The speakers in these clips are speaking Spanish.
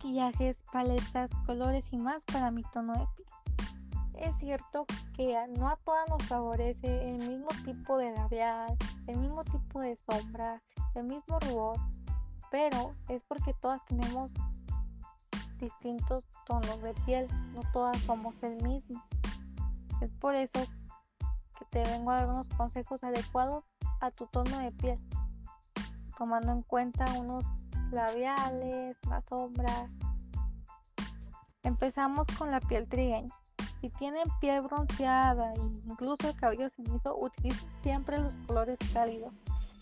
maquillajes, paletas, colores y más para mi tono de piel. Es cierto que no a todas nos favorece el mismo tipo de labial, el mismo tipo de sombra, el mismo rubor, pero es porque todas tenemos distintos tonos de piel, no todas somos el mismo. Es por eso que te vengo a dar unos consejos adecuados a tu tono de piel, tomando en cuenta unos labiales, las sombras. Empezamos con la piel trigueña. Si tienen piel bronceada e incluso el cabello cenizo, utilicen siempre los colores cálidos.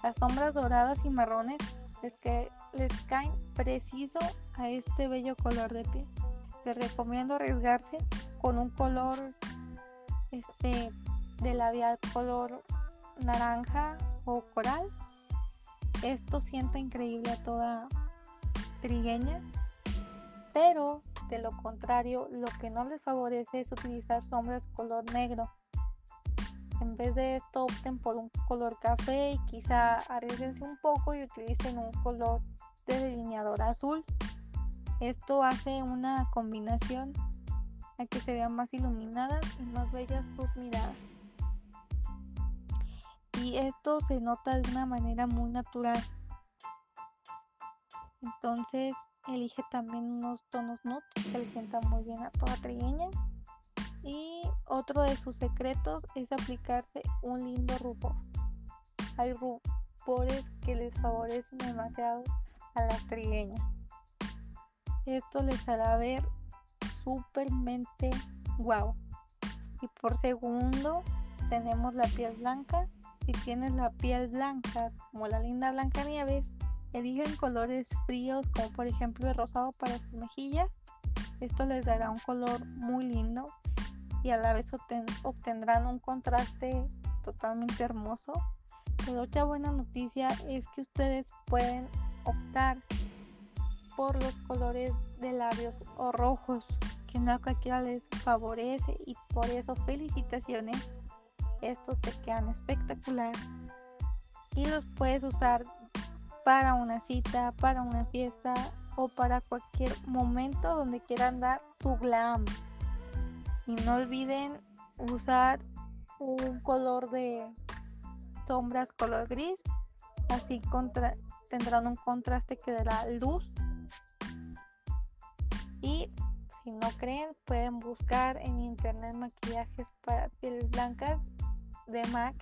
Las sombras doradas y marrones les, que, les caen preciso a este bello color de piel. Les recomiendo arriesgarse con un color este de labial color naranja o coral. Esto sienta increíble a toda trigueña, pero de lo contrario, lo que no les favorece es utilizar sombras color negro. En vez de esto, opten por un color café y quizá arriesguense un poco y utilicen un color de delineador azul. Esto hace una combinación a que se vean más iluminadas y más bellas sus miradas. Y esto se nota de una manera muy natural. Entonces elige también unos tonos nude que le sientan muy bien a toda trigueña. Y otro de sus secretos es aplicarse un lindo rubor. Hay rubores que les favorecen demasiado a las trigueñas. Esto les hará ver supermente guau. Y por segundo tenemos la piel blanca. Si tienes la piel blanca como la linda Blanca Nieves, eligen colores fríos como por ejemplo el rosado para sus mejillas. Esto les dará un color muy lindo y a la vez obtendrán un contraste totalmente hermoso. Pero otra buena noticia es que ustedes pueden optar por los colores de labios o rojos que no a cualquiera les favorece y por eso felicitaciones. Estos te quedan espectacular y los puedes usar para una cita, para una fiesta o para cualquier momento donde quieran dar su glam. Y no olviden usar un color de sombras color gris. Así tendrán un contraste que dará luz. Y si no creen, pueden buscar en internet maquillajes para pieles blancas de MAC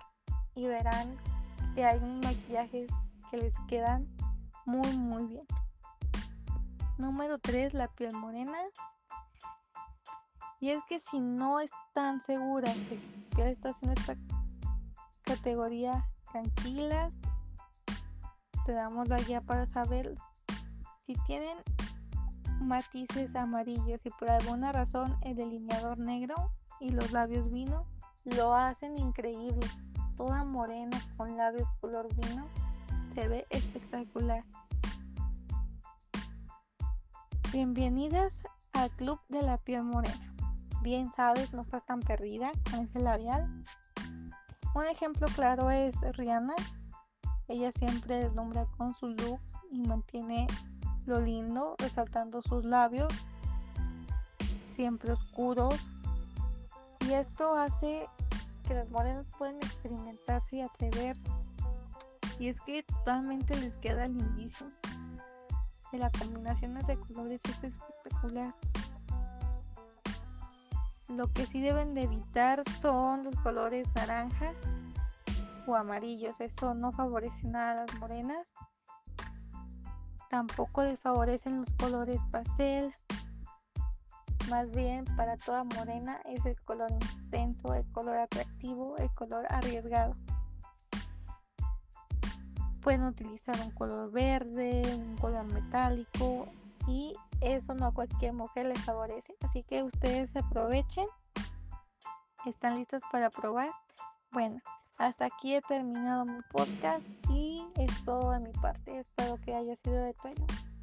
y verán que hay un maquillajes que les quedan muy muy bien. Número 3, la piel morena. Y es que si no están seguras que estás en esta categoría tranquilas, te damos la guía para saber si tienen matices amarillos y por alguna razón el delineador negro y los labios vino lo hacen increíble. Toda morena con labios color vino se ve espectacular. Bienvenidas al Club de la Piel Morena. Bien sabes, no estás tan perdida con ese labial. Un ejemplo claro es Rihanna. Ella siempre deslumbra con sus looks y mantiene lo lindo, resaltando sus labios, siempre oscuros. Y esto hace que las morenas puedan experimentarse y atreverse y es que totalmente les queda lindísimo. De las combinaciones de colores es espectacular. Lo que sí deben de evitar son los colores naranjas o amarillos. Eso no favorece nada a las morenas. Tampoco les favorecen los colores pastel. Más bien para toda morena es el color intenso, el color atractivo, el color arriesgado. Pueden utilizar un color verde, un color metálico y eso no a cualquier mujer les favorece. Así que ustedes aprovechen. ¿Están listos para probar? Bueno, hasta aquí he terminado mi podcast y es todo de mi parte. Espero que haya sido de tu ayuda.